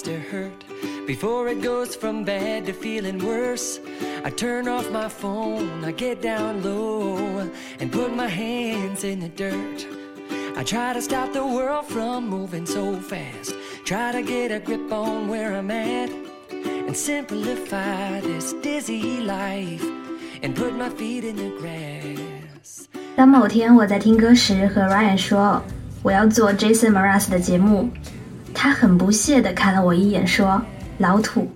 starts to hurt, before it goes from bad to feeling worse, I turn off my phone, I get down low, and put my hands in the dirt. I try to stop the world from moving so fast, try to get a grip on where I'm at, and simplify this dizzy life, and put my feet in the grass. 当某天我在听歌时和 Ryan 说我要做 Jason Mraz 的节目， 他很不屑地看了我一眼，说：“老土。”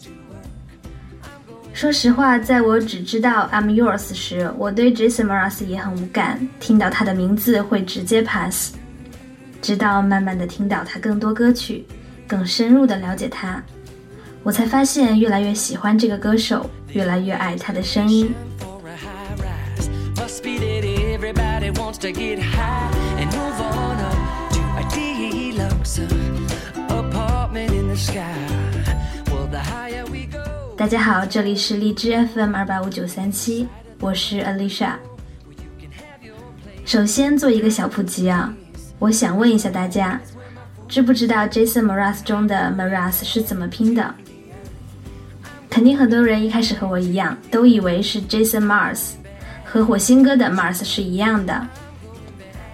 说实话，在我只知道 I'm Yours 时，我对 Jason Mraz 也很无感，听到他的名字会直接 pass。直到慢慢的听到他更多歌曲，更深入的了解他，我才发现越来越喜欢这个歌手，越来越爱他的声音。大家好，这里是荔枝 FM 二八五九三七，我是 Alicia。首先做一个小普及啊。我想问一下大家，知不知道 Jason Mraz 中的 Mraz 是怎么拼的？肯定很多人一开始和我一样，都以为是 Jason Mars，和火星哥的 Mars 是一样的。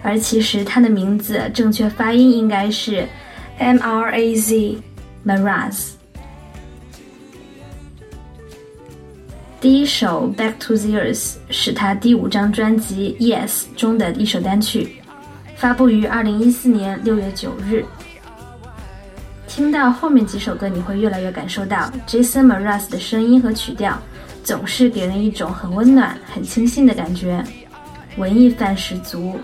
而其实他的名字正确发音应该是 M R A Z Mraz。第一首 Back to the Earth 是他第五张专辑 Yes 中的一首单曲。发布于二零一四年六月九日。听到后面几首歌，你会越来越感受到 Jason Mraz 的声音和曲调，总是给人一种很温暖、很清新的感觉，文艺范十足。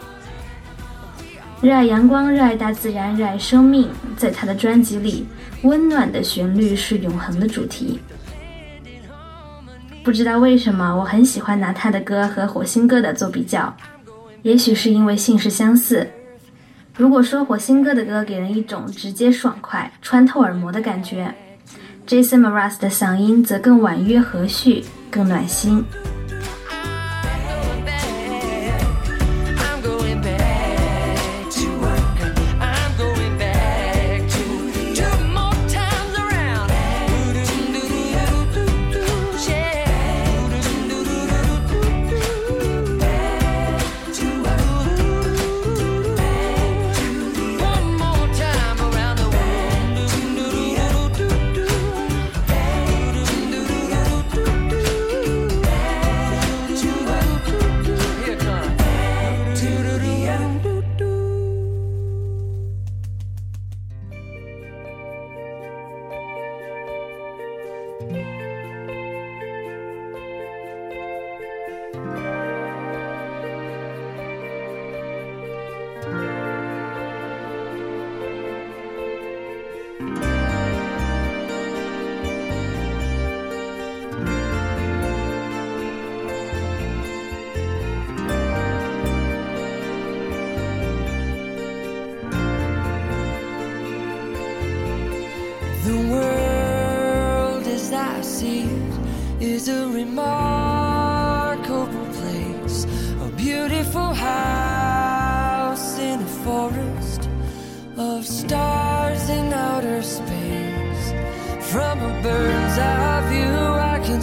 热爱阳光，热爱大自然，热爱生命，在他的专辑里，温暖的旋律是永恒的主题。不知道为什么，我很喜欢拿他的歌和火星哥的做比较。也许是因为姓氏相似。如果说火星哥的歌给人一种直接爽快、穿透耳膜的感觉，Jason Mraz 的嗓音则更婉约和煦，更暖心。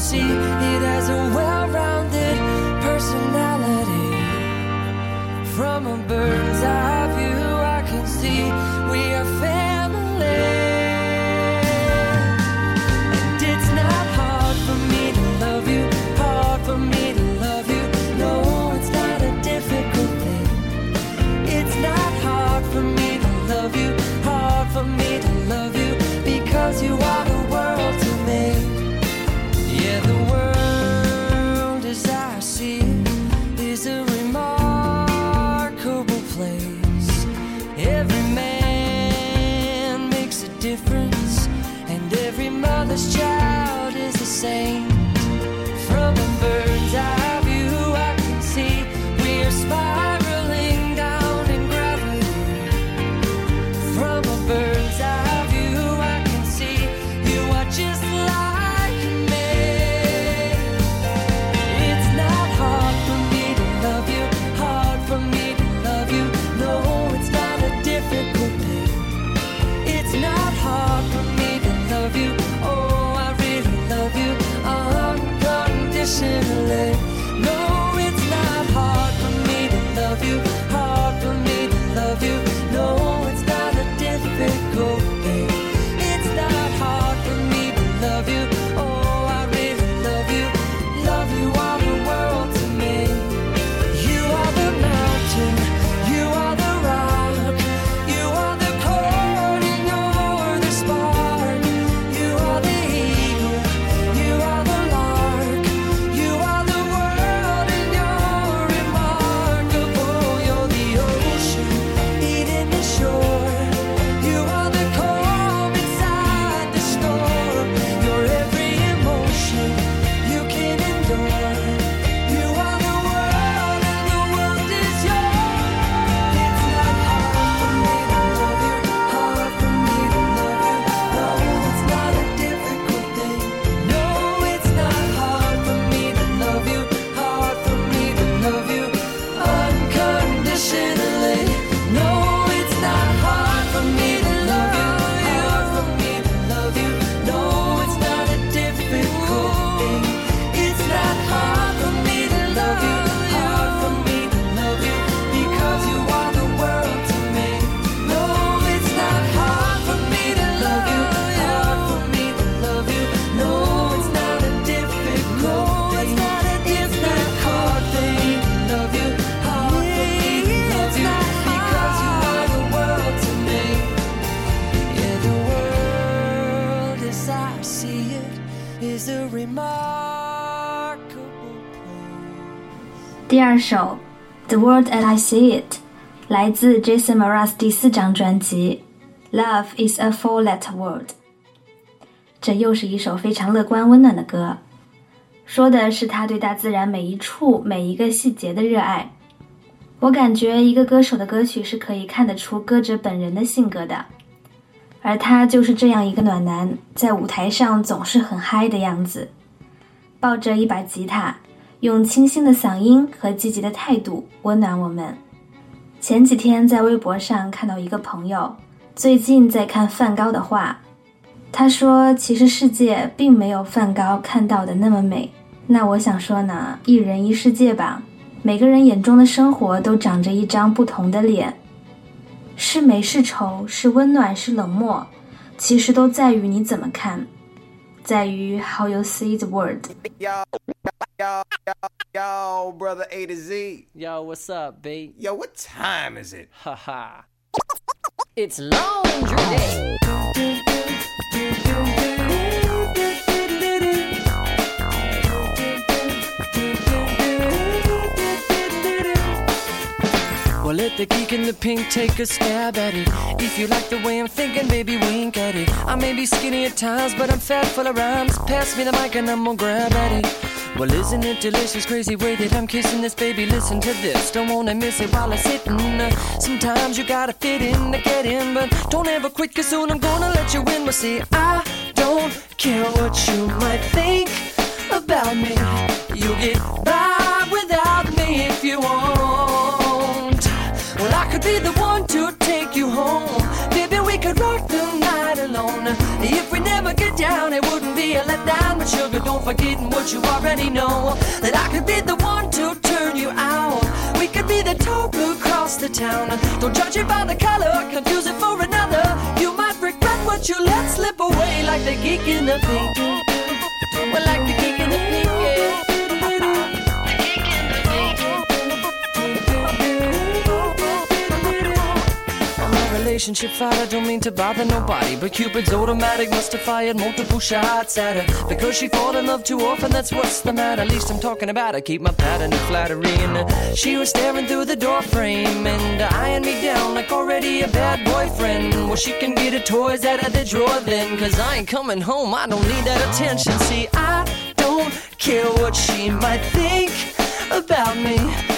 See 第二首《The World as I See It》来自 Jason Mraz 第四张专辑《Love Is a Four-Letter Word》。这又是一首非常乐观温暖的歌，说的是他对大自然每一处每一个细节的热爱。我感觉一个歌手的歌曲是可以看得出歌者本人的性格的，而他就是这样一个暖男，在舞台上总是很嗨的样子，抱着一把吉他，用清新的嗓音和积极的态度温暖我们。前几天在微博上看到一个朋友最近在看梵高的画。他说：“其实世界并没有梵高看到的那么美。”那我想说呢，一人一世界吧。每个人眼中的生活都长着一张不同的脸，是美是丑，是温暖是冷漠，其实都在于你怎么看，在于 how you see the world。Yo, yo, yo, yo, brother A to Z. Yo, what's up, babe? Yo, what time is it? Haha. it's laundry day. Well, let the geek in the pink take a stab at it. If you like the way I'm thinking, baby, wink at it. I may be skinny at times, but I'm fat full of rhymes. Pass me the mic and I'm gonna grab at it. Well, isn't it delicious, crazy way that I'm kissing this baby? Listen to this, don't wanna miss it while it's hitting. Uh, sometimes you gotta fit in to get in, but don't ever quit, cause soon I'm gonna let you in. Well, see, I don't care what you might think about me. You'll get by without me if you want. Well, I could be the one to take you home. Could rock the night alone. If we never get down, it wouldn't be a letdown. But sugar, don't forget what you already know. That I could be the one to turn you out. We could be the talk across the town. Don't judge it by the color, confuse it for another. You might regret what you let slip away, like the geek in the pink. Relationship fight, I don't mean to bother nobody. But Cupid's automatic must have fired multiple shots at her. Because she fall in love too often, that's what's the matter. At least I'm talking about her. Keep my pattern of flattery. And she was staring through the door frame and eyeing me down like already a bad boyfriend. Well, she can get her toys out of the drawer then. Cause I ain't coming home, I don't need that attention. See, I don't care what she might think about me.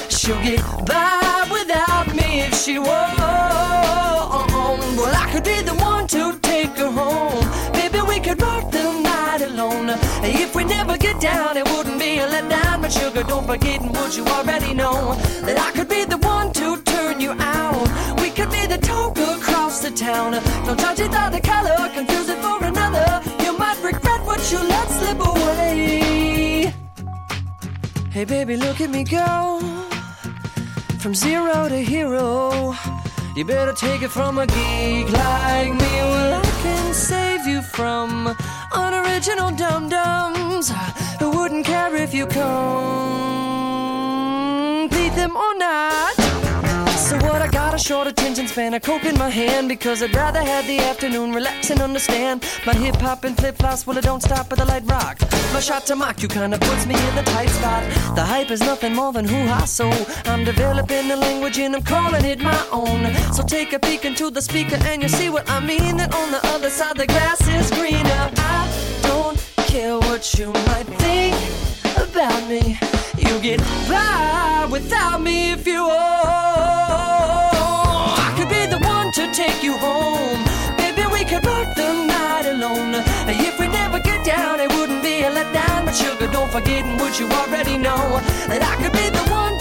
She'll get by without me if she won't. To take her home. Maybe we could rock the night alone. If we never get down, it wouldn't be a letdown. But sugar, don't forget what you already know. That I could be the one to turn you out. We could be the talk across the town. Don't judge it by the color, confuse it for another. You might regret what you let slip away. Hey baby, look at me go from zero to hero. You better take it from a geek like me. Well, I can save you from unoriginal dum dums who wouldn't care if you complete them or not. What I got a short attention span, a coke in my hand because I'd rather have the afternoon relax and understand. My hip hop and flip flops, well it don't stop at the light rock. My shot to mock you kinda puts me in the tight spot. The hype is nothing more than hoo ha so I'm developing the language and I'm calling it my own. So take a peek into the speaker and you'll see what I mean. That on the other side the grass is greener. I don't care what you might think about me. You get by without me if you want. I could be the one to take you home. Maybe we could rock the night alone. If we never get down, it wouldn't be a letdown. But sugar, don't forget what you already know. That I could be the one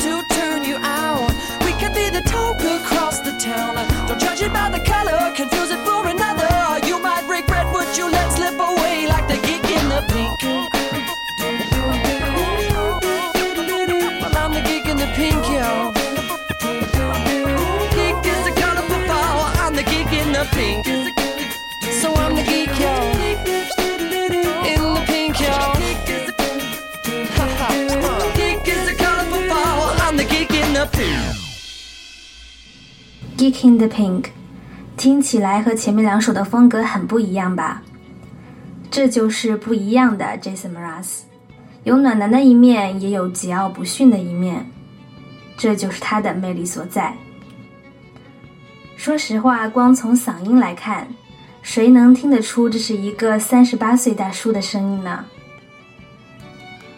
Geek in the Pink，听起来和前面两首的风格很不一样吧？这就是不一样的 Jason Mraz，有暖男的一面，也有桀骜不驯的一面，这就是他的魅力所在。说实话，光从嗓音来看，谁能听得出这是一个三十八岁大叔的声音呢？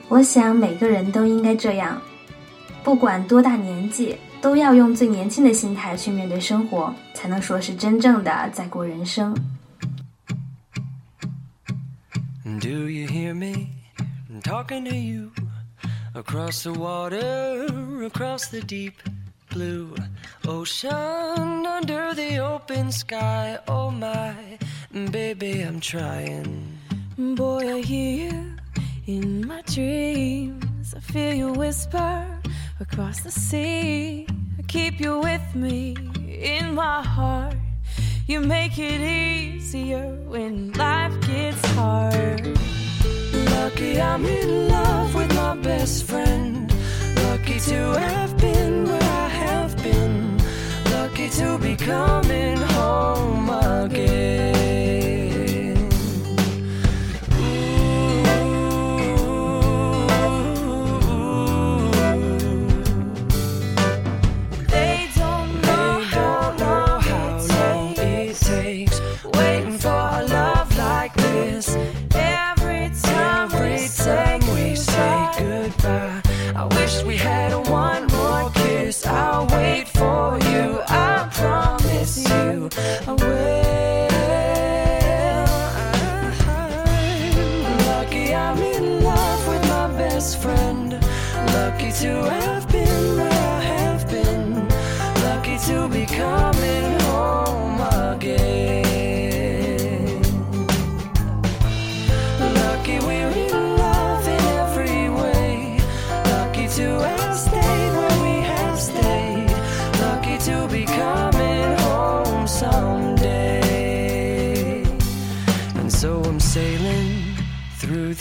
我想每个人都应该这样，不管多大年纪，都要用最年轻的心态去面对生活，才能说是真正的在过人生。Do you hear me talking to you across the water, across the deep blue ocean, under the open sky? Oh my, baby, I'm trying. Boy, I hear you in my dreams. I feel you whisper across the sea. I keep you with me in my heart. You make it easier when life gets hard. Lucky I'm in love with my best friend. Lucky to have been where I have been. Lucky to be coming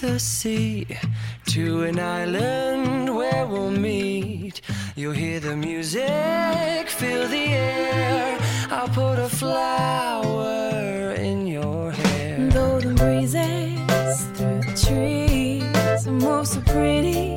the sea to an island where we'll meet. You'll hear the music, feel the air. I'll put a flower in your hair. Though the breezes through the trees move so pretty,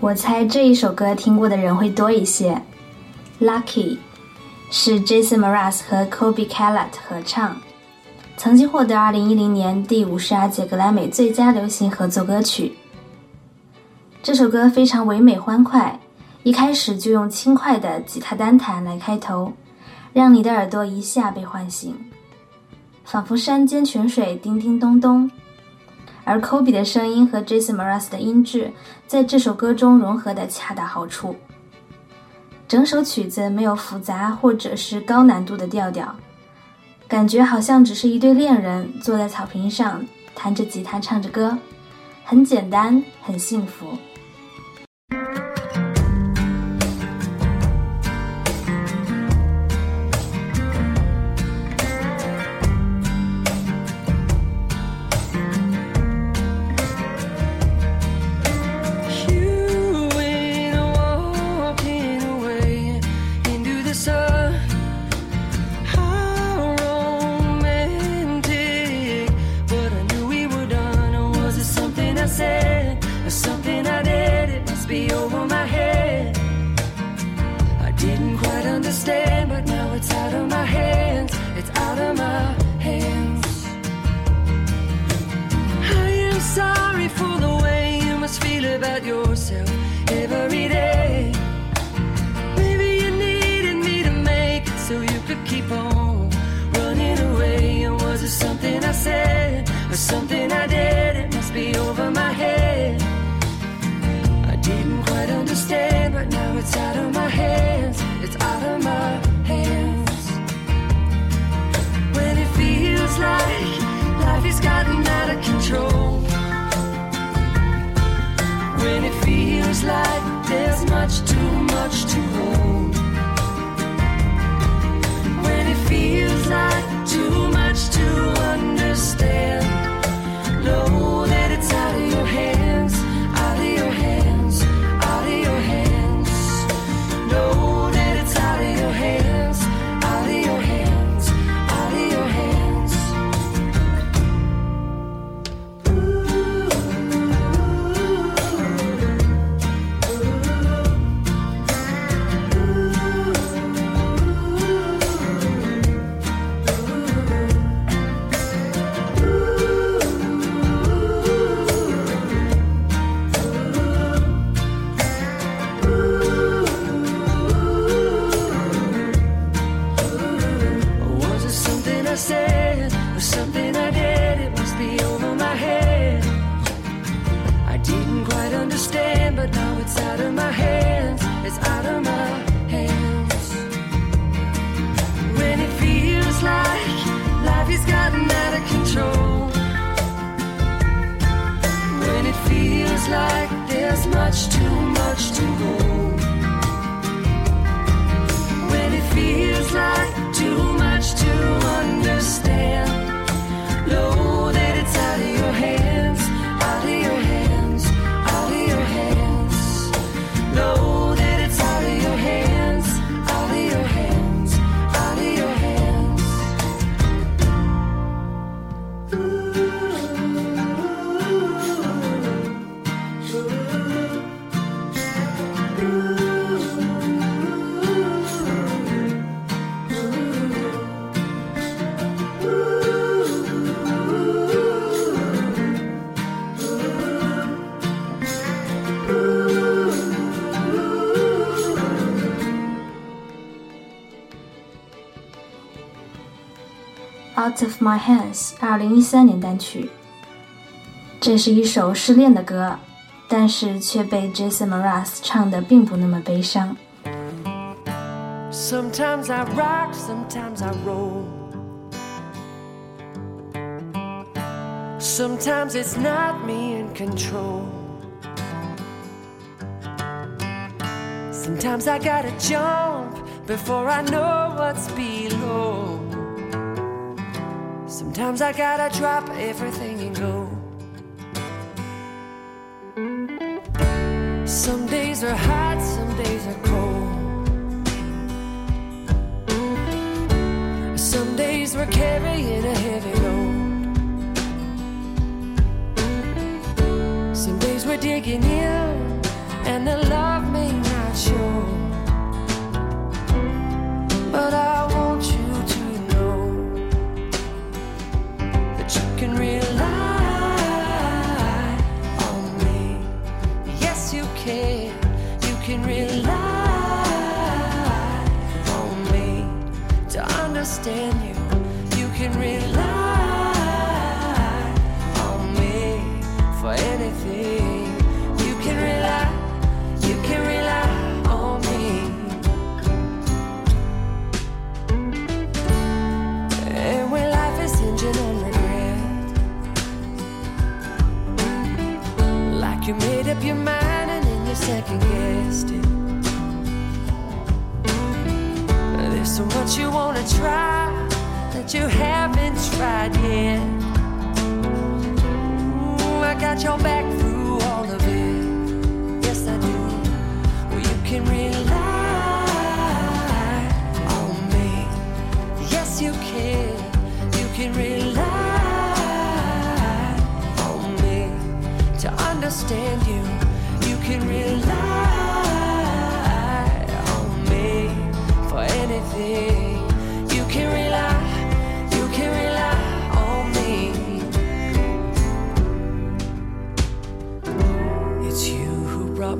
我猜这一首歌听过的人会多一些。Lucky 是 Jason Mraz 和 Kobe Callat 合唱，曾经获得2010年第五十二届格莱美最佳流行合作歌曲。这首歌非常唯美欢快，一开始就用轻快的吉他单弹来开头，让你的耳朵一下被唤醒，仿佛山间泉水叮叮咚咚。而 Kobe 的声音和 Jason Mraz 的音质在这首歌中融合的恰到好处。整首曲子没有复杂或者是高难度的调调，感觉好像只是一对恋人坐在草坪上弹着吉他唱着歌，很简单，很幸福。Out of My Hands》二零一三年单曲。这是一首失恋的歌，但是却被 Jason Mraz 唱的并不那么悲伤。Sometimes I rock, sometimes I roll. Sometimes it's not me in control. Sometimes I gotta jump before I know what's below. Sometimes I gotta drop everything and go. Some days are hot, some days are cold. Some days we're carrying a heavy load. Some days we're digging in, and the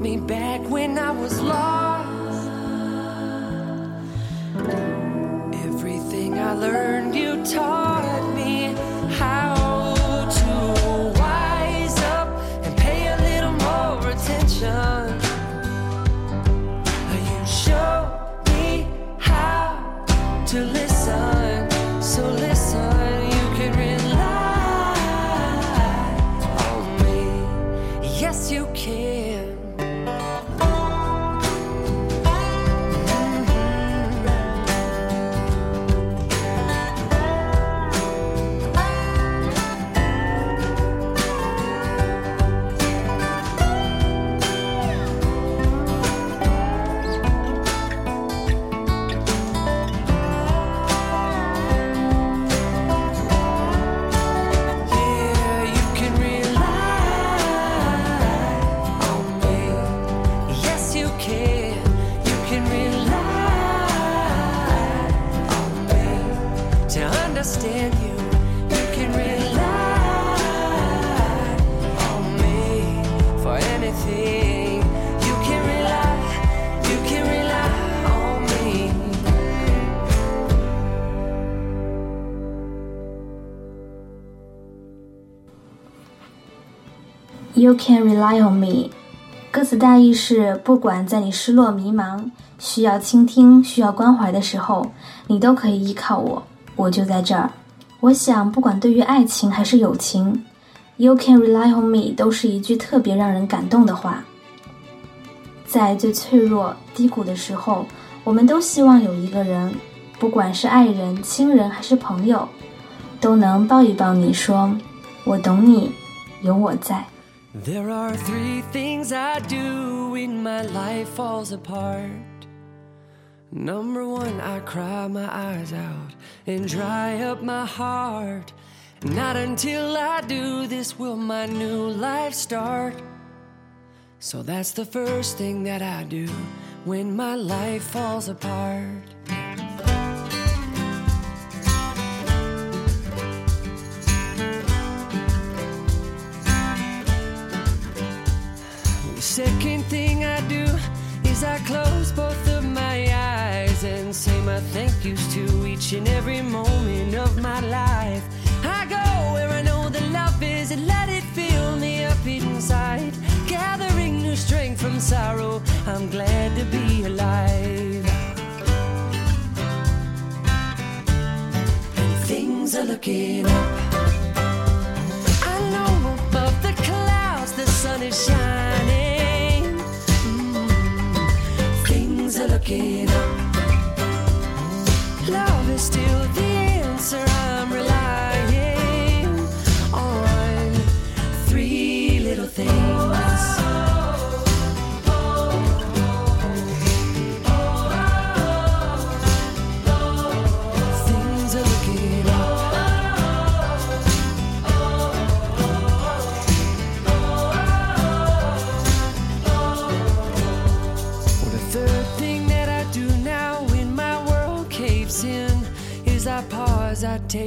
me back when I was lost. You can rely on me。歌词大意是：不管在你失落、迷茫、需要倾听、需要关怀的时候，你都可以依靠我，我就在这儿。我想，不管对于爱情还是友情，You can rely on me 都是一句特别让人感动的话。在最脆弱、低谷的时候，我们都希望有一个人，不管是爱人、亲人还是朋友，都能抱一抱你说：“我懂你，有我在。” There are three things I do when my life falls apart. Number one, I cry my eyes out and dry up my heart. Not until I do this will my new life start. So that's the first thing that I do when my life falls apart. Second thing I do is I close both of my eyes and say my thank yous to each and every moment of my life. I go where I know the love is and let it fill me up inside. Gathering new strength from sorrow, I'm glad to be alive. And things are looking up. Love is still the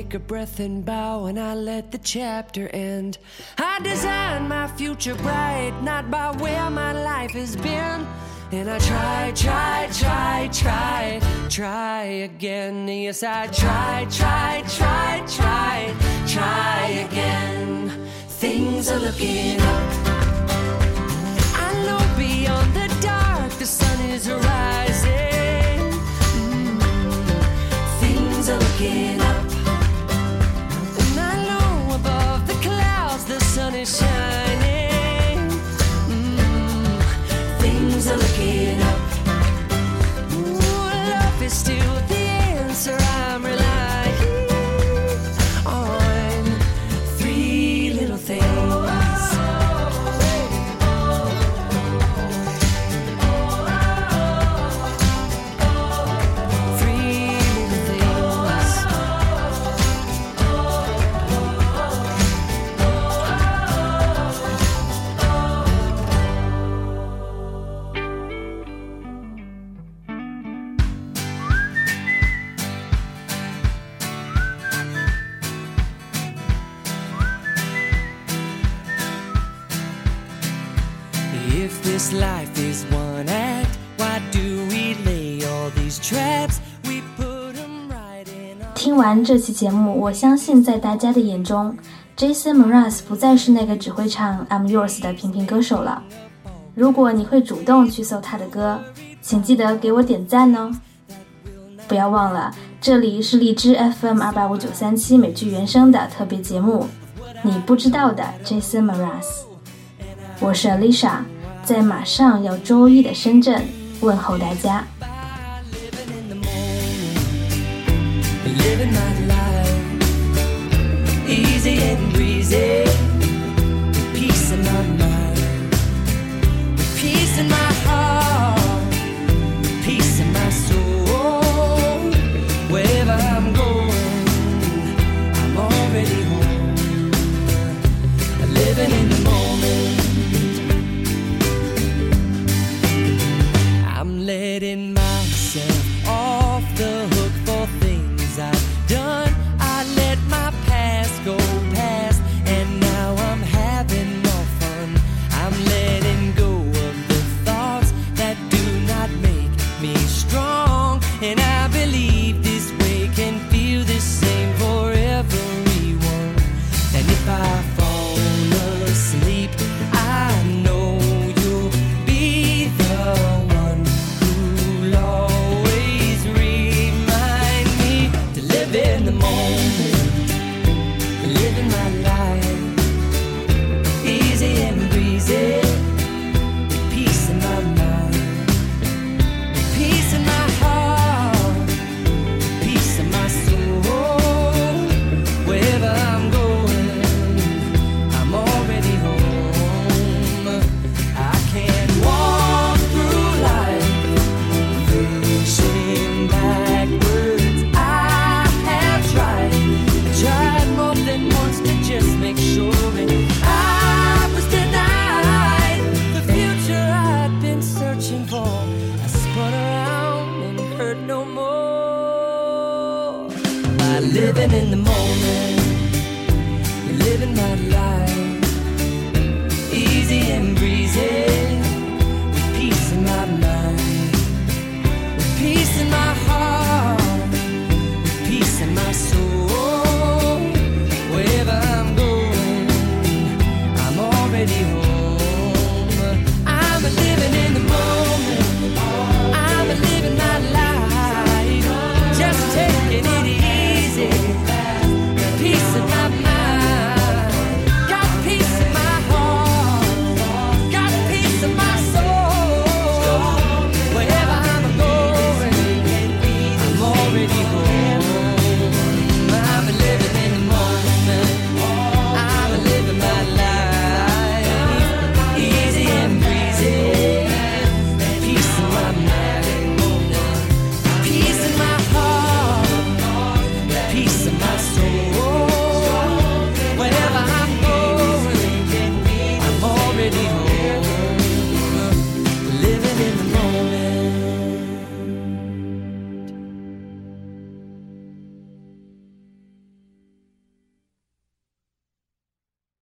take a breath and bow, and I let the chapter end. I design my future bright, not by where my life has been. And I try, try, try, try, try again. Yes, I try, try, try, try, try again. Things are looking up. I know beyond the dark the sun is rising. Mm, things are looking this life is one act, why do we lay all these traps? We put in，like 听完这期节目，我相信在大家的眼中，Jason Mraz 不再是那个只会唱《I'm Yours》的平平歌手了。如果你会主动去搜他的歌，请记得给我点赞哦！不要忘了，这里是荔枝 FM 二八五九三七美剧原声的特别节目，你不知道的 Jason Mraz。我是 Alicia，在马上要周一的深圳问候大家。living in the moment, living my life, easy and breezy,